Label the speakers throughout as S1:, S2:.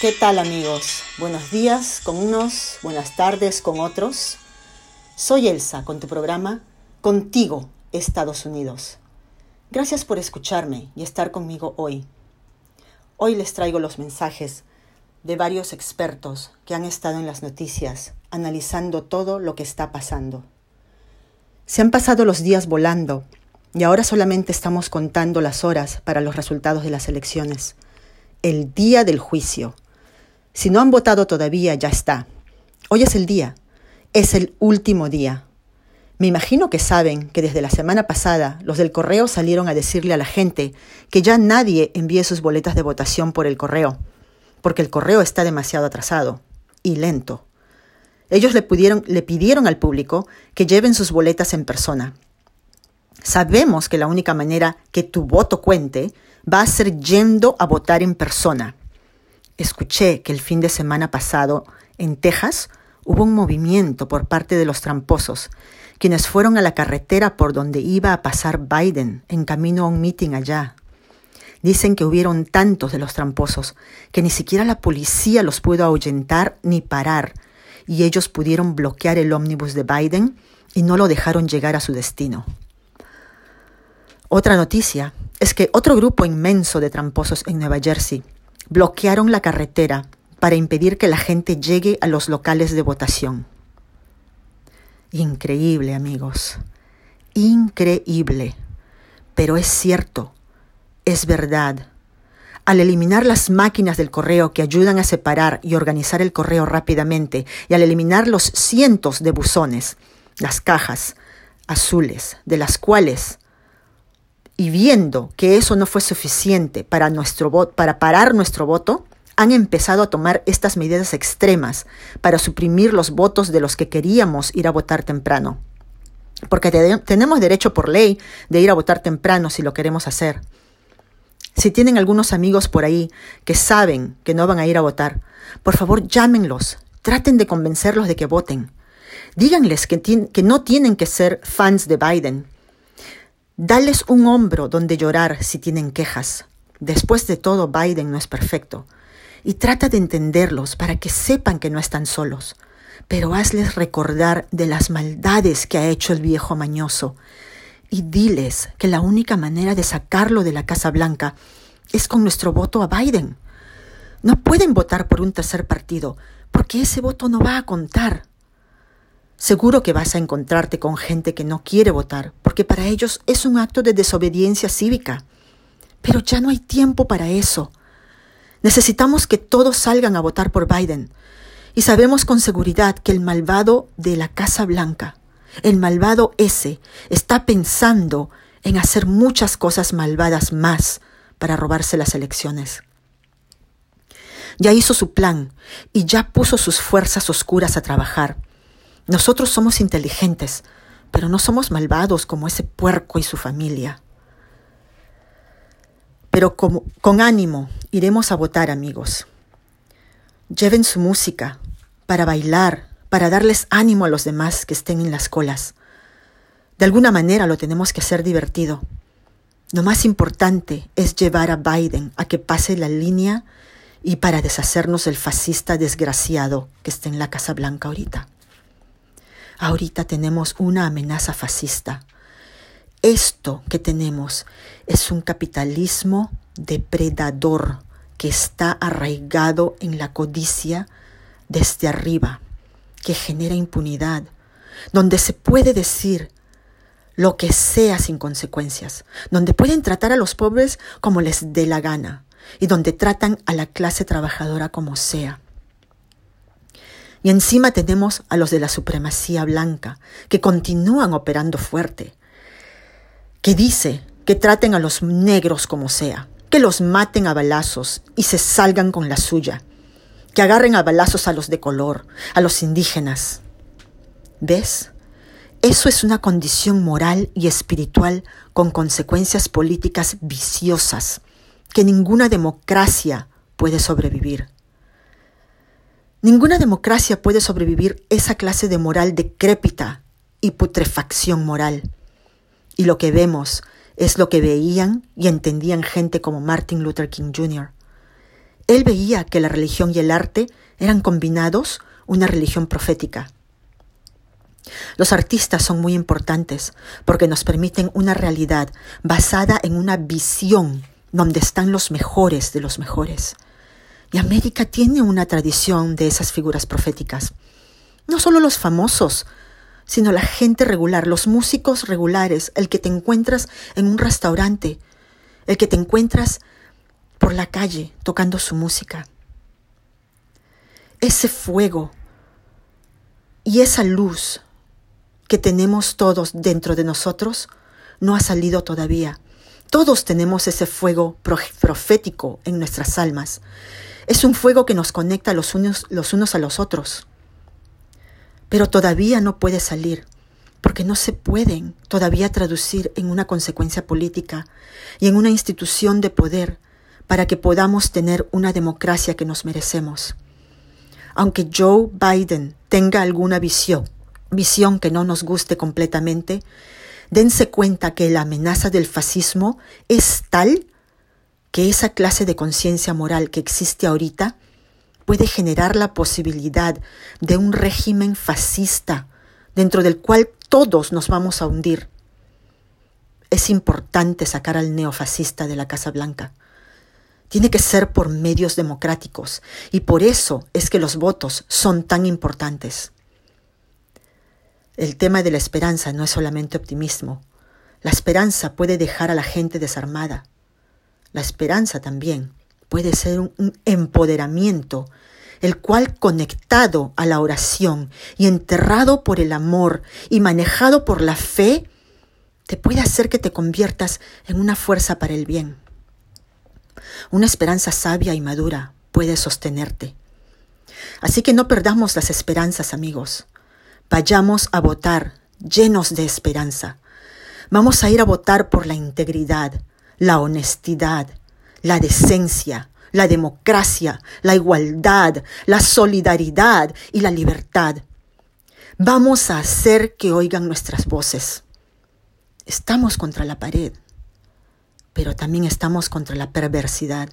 S1: ¿Qué tal amigos? Buenos días con unos, buenas tardes con otros. Soy Elsa con tu programa Contigo, Estados Unidos. Gracias por escucharme y estar conmigo hoy. Hoy les traigo los mensajes de varios expertos que han estado en las noticias analizando todo lo que está pasando. Se han pasado los días volando y ahora solamente estamos contando las horas para los resultados de las elecciones. El día del juicio si no han votado todavía, ya está. Hoy es el día. Es el último día. Me imagino que saben que desde la semana pasada los del correo salieron a decirle a la gente que ya nadie envíe sus boletas de votación por el correo, porque el correo está demasiado atrasado y lento. Ellos le, pidieron al público que lleven sus boletas en persona. Sabemos que la única manera que tu voto cuente va a ser yendo a votar en persona escuché que el fin de semana pasado en Texas hubo un movimiento por parte de los tramposos, quienes fueron a la carretera por donde iba a pasar Biden en camino a un meeting allá. Dicen que hubieron tantos de los tramposos que ni siquiera la policía los pudo ahuyentar ni parar, y ellos pudieron bloquear el ómnibus de Biden y no lo dejaron llegar a su destino. Otra noticia es que otro grupo inmenso de tramposos en Nueva Jersey bloquearon la carretera para impedir que la gente llegue a los locales de votación. Increíble, amigos. Increíble. Pero es cierto, es verdad. Al eliminar las máquinas del correo que ayudan a separar y organizar el correo rápidamente y al eliminar los cientos de buzones, las cajas azules, de las cuales y viendo que eso no fue suficiente para, nuestro para parar nuestro voto, han empezado a tomar estas medidas extremas para suprimir los votos de los que queríamos ir a votar temprano. Porque tenemos derecho por ley de ir a votar temprano si lo queremos hacer. Si tienen algunos amigos por ahí que saben que no van a ir a votar, por favor llámenlos, traten de convencerlos de que voten. Díganles que, que no tienen que ser fans de Biden, Dales un hombro donde llorar si tienen quejas. Después de todo, Biden no es perfecto. Y trata de entenderlos para que sepan que no están solos. Pero hazles recordar de las maldades que ha hecho el viejo mañoso. Y diles que la única manera de sacarlo de la Casa Blanca es con nuestro voto a Biden. No pueden votar por un tercer partido, porque ese voto no va a contar. Seguro que vas a encontrarte con gente que no quiere votar, porque para ellos es un acto de desobediencia cívica. Pero ya no hay tiempo para eso. Necesitamos que todos salgan a votar por Biden. Y sabemos con seguridad que el malvado de la Casa Blanca, el malvado ese, está pensando en hacer muchas cosas malvadas más para robarse las elecciones. Ya hizo su plan y ya puso sus fuerzas oscuras a trabajar nosotros somos inteligentes, pero no somos malvados como ese puerco y su familia. Pero con ánimo iremos a votar, amigos. Lleven su música para bailar, para darles ánimo a los demás que estén en las colas. De alguna manera lo tenemos que hacer divertido. Lo más importante es llevar a Biden a que pase la línea y para deshacernos del fascista desgraciado que está en la Casa Blanca ahorita. Ahorita tenemos una amenaza fascista. Esto que tenemos es un capitalismo depredador que está arraigado en la codicia desde arriba, que genera impunidad, donde se puede decir lo que sea sin consecuencias, donde pueden tratar a los pobres como les dé la gana y donde tratan a la clase trabajadora como sea. Y encima tenemos a los de la supremacía blanca, que continúan operando fuerte, que dice que traten a los negros como sea, que los maten a balazos y se salgan con la suya, que agarren a balazos a los de color, a los indígenas. ¿Ves? Eso es una condición moral y espiritual con consecuencias políticas viciosas que ninguna democracia puede sobrevivir. Ninguna democracia puede sobrevivir esa clase de moral decrépita y putrefacción moral. Y lo que vemos es lo que veían y entendían gente como Martin Luther King Jr. Él veía que la religión y el arte eran combinados una religión profética. Los artistas son muy importantes porque nos permiten una realidad basada en una visión donde están los mejores de los mejores. Y América tiene una tradición de esas figuras proféticas. No solo los famosos, sino la gente regular, los músicos regulares, el que te encuentras en un restaurante, el que te encuentras por la calle tocando su música. Ese fuego y esa luz que tenemos todos dentro de nosotros no ha salido todavía. Todos tenemos ese fuego profético en nuestras almas. Es un fuego que nos conecta los unos, los unos a los otros. Pero todavía no puede salir, porque no se pueden todavía traducir en una consecuencia política y en una institución de poder para que podamos tener una democracia que nos merecemos. Aunque Joe Biden tenga alguna visión, visión que no nos guste completamente, dense cuenta que la amenaza del fascismo es tal que esa clase de conciencia moral que existe ahorita puede generar la posibilidad de un régimen fascista dentro del cual todos nos vamos a hundir. Es importante sacar al neofascista de la Casa Blanca. Tiene que ser por medios democráticos y por eso es que los votos son tan importantes. El tema de la esperanza no es solamente optimismo. La esperanza puede dejar a la gente desarmada. La esperanza también puede ser un, empoderamiento, el cual conectado a la oración y enterrado por el amor y manejado por la fe, te puede hacer que te conviertas en una fuerza para el bien. Una esperanza sabia y madura puede sostenerte. Así que no perdamos las esperanzas, amigos. Vayamos a votar llenos de esperanza. Vamos a ir a votar por la integridad, la honestidad, la decencia, la democracia, la igualdad, la solidaridad y la libertad. Vamos a hacer que oigan nuestras voces. Estamos contra la pared, pero también estamos contra la perversidad.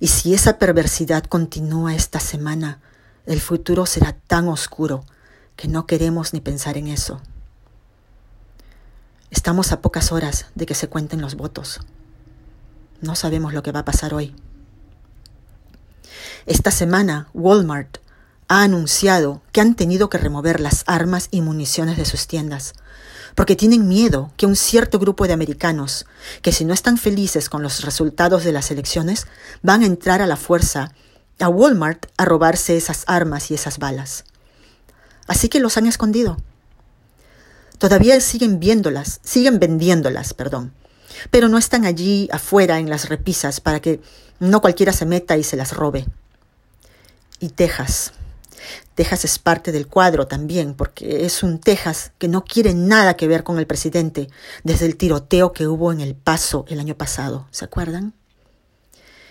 S1: Y si esa perversidad continúa esta semana, el futuro será tan oscuro que no queremos ni pensar en eso. Estamos a pocas horas de que se cuenten los votos. No sabemos lo que va a pasar hoy. Esta semana, Walmart ha anunciado que han tenido que remover las armas y municiones de sus tiendas, porque tienen miedo que un cierto grupo de americanos, que si no están felices con los resultados de las elecciones, van a entrar a la fuerza a Walmart a robarse esas armas y esas balas. Así que los han escondido. Todavía siguen viéndolas, siguen vendiéndolas, perdón. Pero no están allí afuera en las repisas para que no cualquiera se meta y se las robe. Y Texas. Texas es parte del cuadro también, porque es un Texas que no quiere nada que ver con el presidente desde el tiroteo que hubo en El Paso el año pasado. ¿Se acuerdan?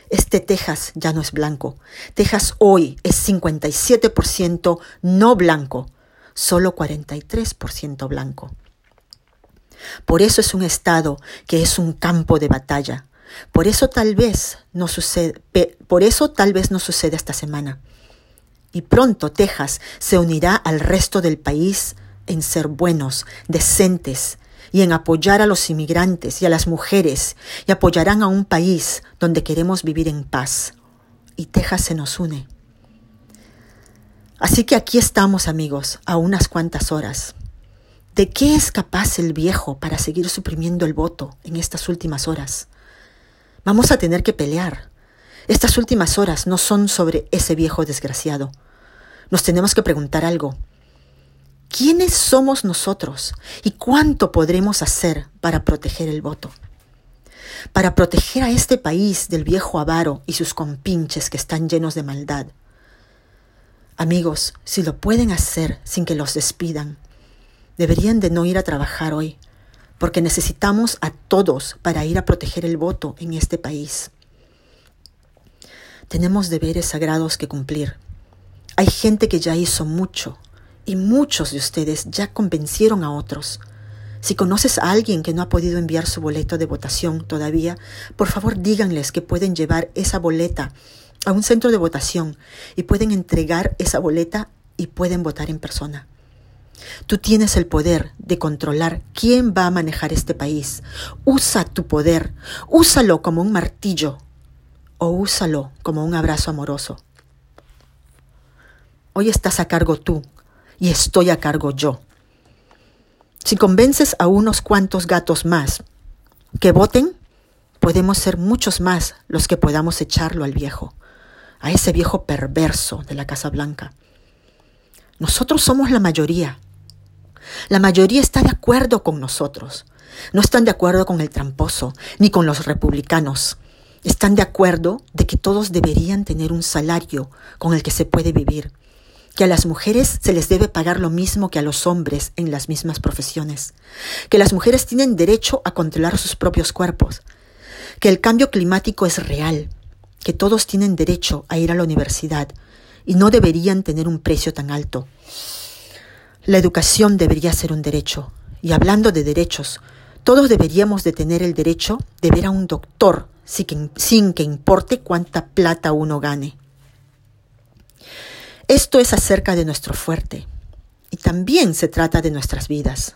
S1: Este Texas ya no es blanco. Texas hoy es 57% no blanco, solo 43% blanco. Por eso es un estado que es un campo de batalla. Por eso tal vez no sucede, por eso tal vez no sucede esta semana. Y pronto Texas se unirá al resto del país en ser buenos, decentes, y en apoyar a los inmigrantes y a las mujeres y apoyarán a un país donde queremos vivir en paz. Y Texas se nos une. Así que aquí estamos amigos, a unas cuantas horas. ¿De qué es capaz el viejo para seguir suprimiendo el voto en estas últimas horas? Vamos a tener que pelear. Estas últimas horas no son sobre ese viejo desgraciado. Nos tenemos que preguntar algo. ¿Quiénes somos nosotros y cuánto podremos hacer para proteger el voto? Para proteger a este país del viejo avaro y sus compinches que están llenos de maldad. Amigos, si lo pueden hacer sin que los despidan, deberían de no ir a trabajar hoy, porque necesitamos a todos para ir a proteger el voto en este país. Tenemos deberes sagrados que cumplir. Hay gente que ya hizo mucho y muchos de ustedes ya convencieron a otros. Si conoces a alguien que no ha podido enviar su boleto de votación todavía, por favor díganles que pueden llevar esa boleta a un centro de votación y pueden entregar esa boleta y pueden votar en persona. Tú tienes el poder de controlar quién va a manejar este país. Usa tu poder, úsalo como un martillo o úsalo como un abrazo amoroso. Hoy estás a cargo tú y estoy a cargo yo. Si convences a unos cuantos gatos más que voten, podemos ser muchos más los que podamos echarlo al viejo, a ese viejo perverso de la Casa Blanca. Nosotros somos la mayoría. La mayoría está de acuerdo con nosotros. No están de acuerdo con el tramposo, ni con los republicanos. Están de acuerdo de que todos deberían tener un salario con el que se puede vivir, que a las mujeres se les debe pagar lo mismo que a los hombres en las mismas profesiones, que las mujeres tienen derecho a controlar sus propios cuerpos, que el cambio climático es real, que todos tienen derecho a ir a la universidad y no deberían tener un precio tan alto. La educación debería ser un derecho, y hablando de derechos, todos deberíamos de tener el derecho de ver a un doctor sin que, importe cuánta plata uno gane. Esto es acerca de nuestro fuerte y también se trata de nuestras vidas.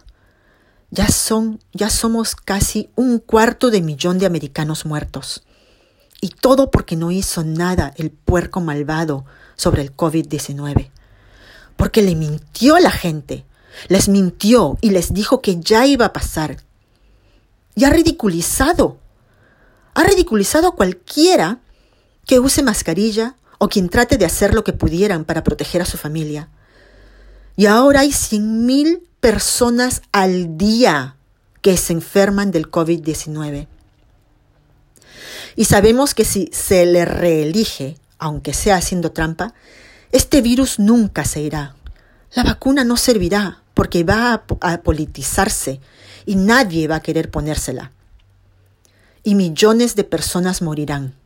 S1: Ya son, ya somos casi un cuarto de millón de americanos muertos. Y todo porque no hizo nada el puerco malvado sobre el COVID-19. Porque le mintió a la gente, les mintió y les dijo que ya iba a pasar. Y ha ridiculizado, ha ridiculizado a cualquiera que use mascarilla o quien trate de hacer lo que pudieran para proteger a su familia. Y ahora hay 100.000 personas al día que se enferman del COVID-19. Y sabemos que si se le reelige, aunque sea haciendo trampa, este virus nunca se irá. La vacuna no servirá porque va a, politizarse y nadie va a querer ponérsela. Y millones de personas morirán.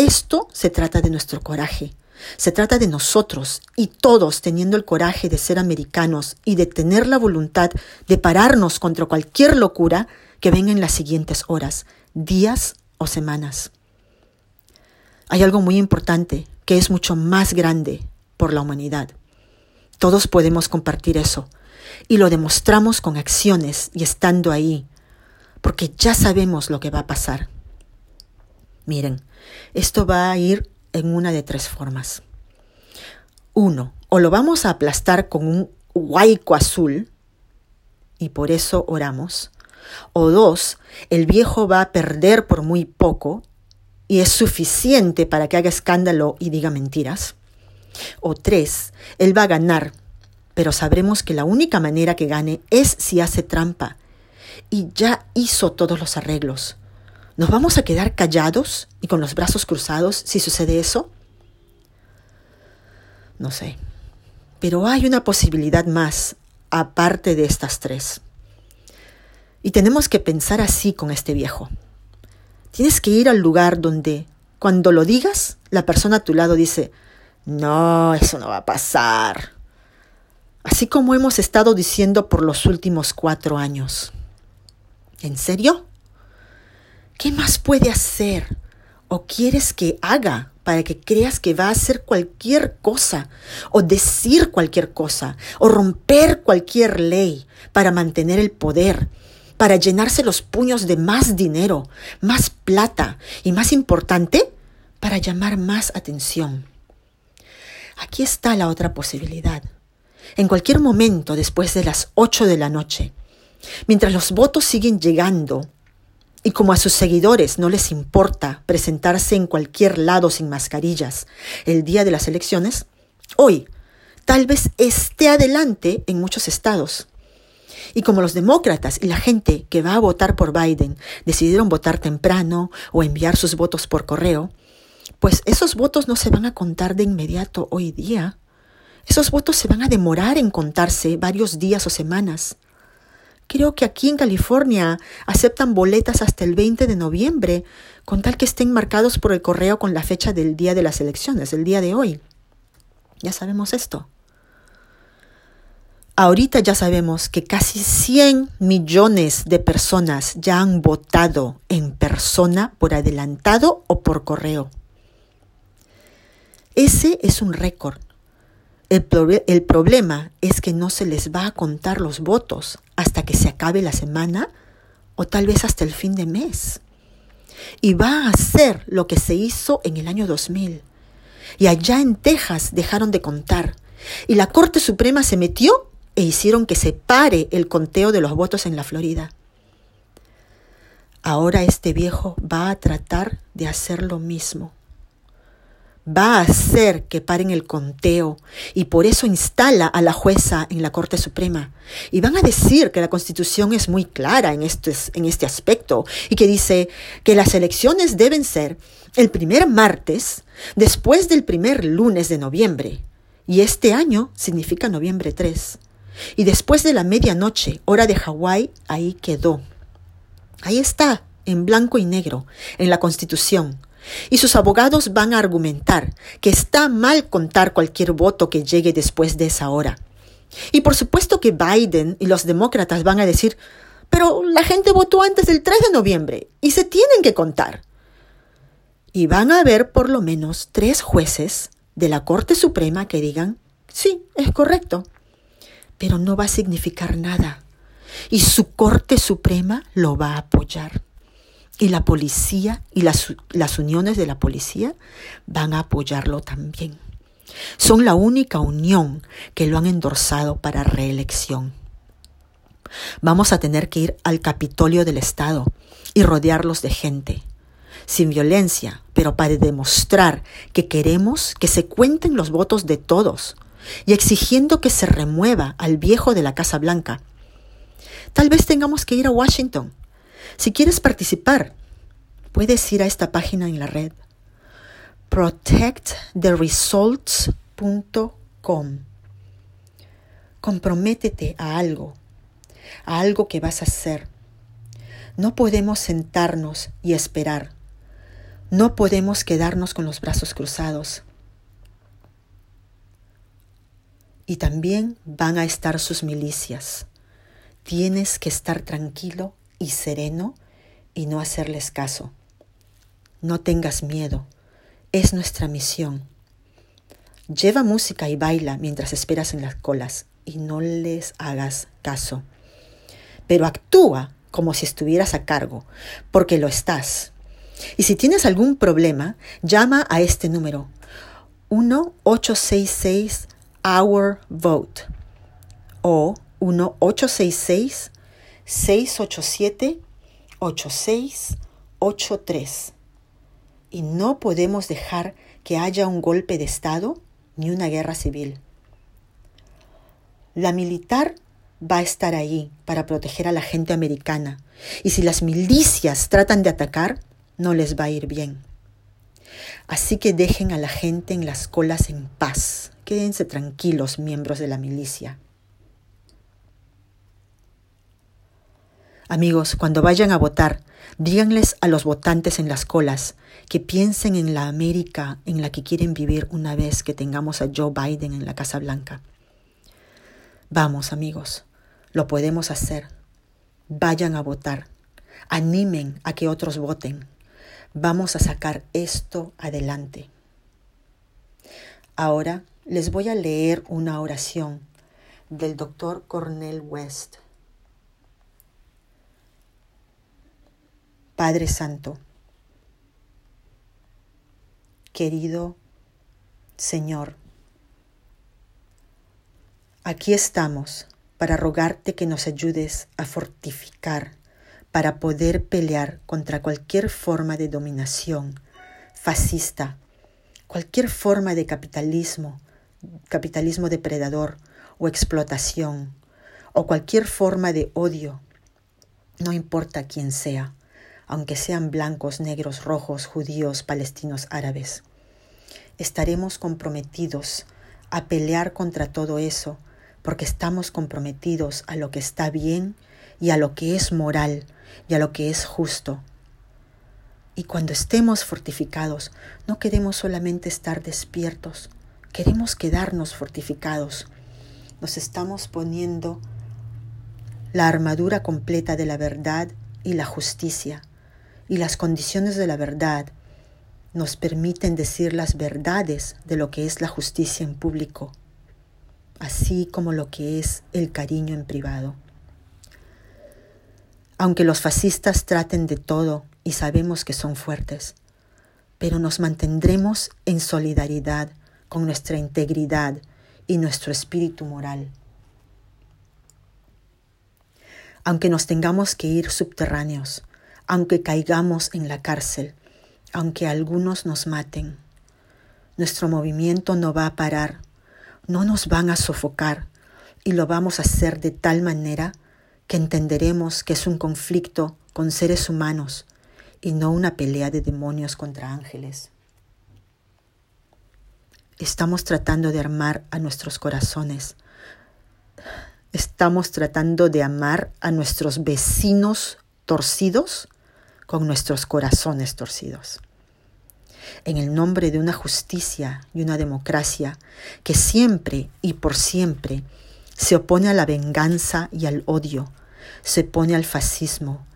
S1: Esto se trata de nuestro coraje. Se trata de nosotros y todos teniendo el coraje de ser americanos y de tener la voluntad de pararnos contra cualquier locura que venga en las siguientes horas, días o semanas. Hay algo muy importante que es mucho más grande por la humanidad. Todos podemos compartir eso y lo demostramos con acciones y estando ahí, porque ya sabemos lo que va a pasar. Miren, esto va a ir en una de tres formas. Uno, o lo vamos a aplastar con un huaico azul, y por eso oramos. O dos, el viejo va a perder por muy poco y es suficiente para que haga escándalo y diga mentiras. O tres, él va a ganar, pero sabremos que la única manera que gane es si hace trampa. Y ya hizo todos los arreglos. ¿Nos vamos a quedar callados y con los brazos cruzados si sucede eso? No sé. Pero hay una posibilidad más aparte de estas tres. Y tenemos que pensar así con este viejo. Tienes que ir al lugar donde, cuando lo digas, la persona a tu lado dice, no, eso no va a pasar. Así como hemos estado diciendo por los últimos cuatro años. ¿En serio? ¿Qué más puede hacer? ¿O quieres que haga para que creas que va a hacer cualquier cosa? ¿O decir cualquier cosa? ¿O romper cualquier ley para mantener el poder? ¿Para llenarse los puños de más dinero, más plata y más importante, para llamar más atención? Aquí está la otra posibilidad. En cualquier momento después de las 8 de la noche, mientras los votos siguen llegando y como a sus seguidores no les importa presentarse en cualquier lado sin mascarillas el día de las elecciones, hoy tal vez esté adelante en muchos estados. Y como los demócratas y la gente que va a votar por Biden decidieron votar temprano o enviar sus votos por correo, pues esos votos no se van a contar de inmediato hoy día. Esos votos se van a demorar en contarse varios días o semanas. Creo que aquí en California aceptan boletas hasta el 20 de noviembre, con tal que estén marcados por el correo con la fecha del día de las elecciones, el día de hoy. Ya sabemos esto. Ahorita ya sabemos que casi 100 millones de personas ya han votado en persona por adelantado o por correo. Ese es un récord. El, el, problema es que no se les va a contar los votos hasta que se acabe la semana o tal vez hasta el fin de mes. Y va a hacer lo que se hizo en el año 2000. Y allá en Texas dejaron de contar. Y la Corte Suprema se metió e hicieron que se pare el conteo de los votos en la Florida. Ahora este viejo va a tratar de hacer lo mismo va a hacer que paren el conteo y por eso instala a la jueza en la Corte Suprema. Y van a decir que la Constitución es muy clara en este, en este aspecto y que dice que las elecciones deben ser el primer martes después del primer lunes de noviembre. Y este año significa noviembre 3. Y después de la medianoche, hora de Hawái, ahí quedó. Ahí está, en blanco y negro, en la Constitución. Y sus abogados van a argumentar que está mal contar cualquier voto que llegue después de esa hora. Y por supuesto que Biden y los demócratas van a decir, pero la gente votó antes del 3 de noviembre y se tienen que contar. Y van a haber por lo menos tres jueces de la Corte Suprema que digan, sí, es correcto, pero no va a significar nada. Y su Corte Suprema lo va a apoyar. Y la policía y las, las uniones de la policía van a apoyarlo también. Son la única unión que lo han endorsado para reelección. Vamos a tener que ir al Capitolio del Estado y rodearlos de gente, sin violencia, pero para demostrar que queremos que se cuenten los votos de todos y exigiendo que se remueva al viejo de la Casa Blanca. Tal vez tengamos que ir a Washington si quieres participar, puedes ir a esta página en la red protecttheresults.com. Comprométete a algo, a algo que vas a hacer. No podemos sentarnos y esperar. No podemos quedarnos con los brazos cruzados. Y también van a estar sus milicias. Tienes que estar tranquilo y sereno y no hacerles caso. No tengas miedo, es nuestra misión. Lleva música y baila mientras esperas en las colas y no les hagas caso. Pero actúa como si estuvieras a cargo, porque lo estás. Y si tienes algún problema, llama a este número 1-866 Our Vote o 1-866 687-8683. Y no podemos dejar que haya un golpe de Estado ni una guerra civil. La militar va a estar ahí para proteger a la gente americana. Y si las milicias tratan de atacar, no les va a ir bien. Así que dejen a la gente en las colas en paz. Quédense tranquilos, miembros de la milicia. Amigos, cuando vayan a votar, díganles a los votantes en las colas que piensen en la América en la que quieren vivir una vez que tengamos a Joe Biden en la Casa Blanca. Vamos, amigos, lo podemos hacer. Vayan a votar. Animen a que otros voten. Vamos a sacar esto adelante. Ahora les voy a leer una oración del doctor Cornel West. Padre Santo, querido Señor, aquí estamos para rogarte que nos ayudes a fortificar para poder pelear contra cualquier forma de dominación fascista, cualquier forma de capitalismo, capitalismo depredador o explotación, o cualquier forma de odio, no importa quién sea aunque sean blancos, negros, rojos, judíos, palestinos, árabes. Estaremos comprometidos a pelear contra todo eso, porque estamos comprometidos a lo que está bien y a lo que es moral y a lo que es justo. Y cuando estemos fortificados, no queremos solamente estar despiertos, queremos quedarnos fortificados. Nos estamos poniendo la armadura completa de la verdad y la justicia y las condiciones de la verdad nos permiten decir las verdades de lo que es la justicia en público, así como lo que es el cariño en privado. Aunque los fascistas traten de todo y sabemos que son fuertes, pero nos mantendremos en solidaridad con nuestra integridad y nuestro espíritu moral. Aunque nos tengamos que ir subterráneos, aunque caigamos en la cárcel, aunque algunos nos maten, nuestro movimiento no va a parar, no nos van a sofocar y lo vamos a hacer de tal manera que entenderemos que es un conflicto con seres humanos y no una pelea de demonios contra ángeles. Estamos tratando de armar a nuestros corazones. Estamos tratando de amar a nuestros vecinos torcidos con nuestros corazones torcidos. En el nombre de una justicia y una democracia que siempre y por siempre se opone a la venganza y al odio, se opone al fascismo,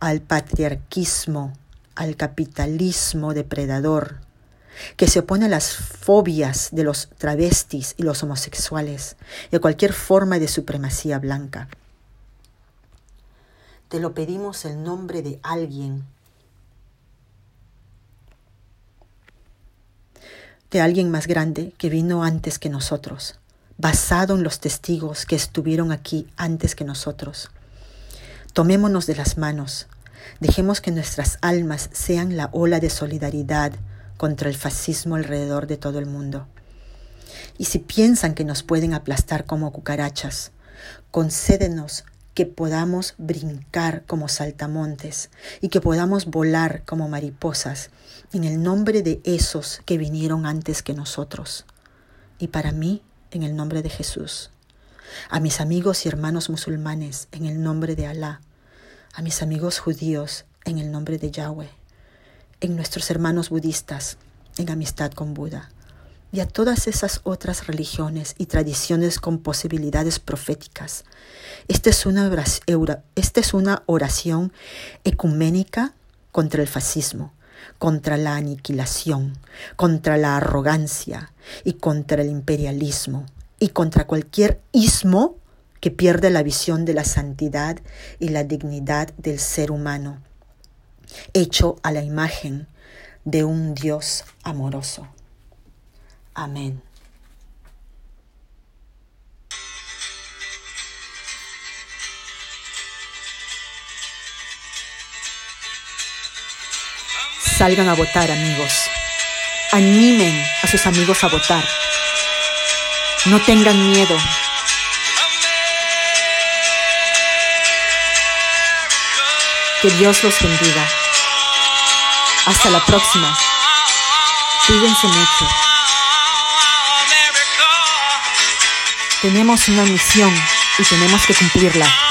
S1: al patriarquismo, al capitalismo depredador, que se opone a las fobias de los travestis y los homosexuales y a cualquier forma de supremacía blanca. Te lo pedimos el nombre de alguien, de alguien más grande que vino antes que nosotros, basado en los testigos que estuvieron aquí antes que nosotros. Tomémonos de las manos, dejemos que nuestras almas sean la ola de solidaridad contra el fascismo alrededor de todo el mundo. Y si piensan que nos pueden aplastar como cucarachas, concédenos que podamos brincar como saltamontes y que podamos volar como mariposas en el nombre de esos que vinieron antes que nosotros. Y para mí, en el nombre de Jesús. A mis amigos y hermanos musulmanes, en el nombre de Alá. A mis amigos judíos, en el nombre de Yahweh. En nuestros hermanos budistas, en amistad con Buda y a todas esas otras religiones y tradiciones con posibilidades proféticas. Esta es una oración, ecuménica contra el fascismo, contra la aniquilación, contra la arrogancia y contra el imperialismo y contra cualquier ismo que pierde la visión de la santidad y la dignidad del ser humano, hecho a la imagen de un Dios amoroso. Amén. Salgan a votar, amigos. Animen a sus amigos a votar. No tengan miedo. Que Dios los bendiga. Hasta la próxima. Cuídense mucho. Tenemos una misión y tenemos que cumplirla.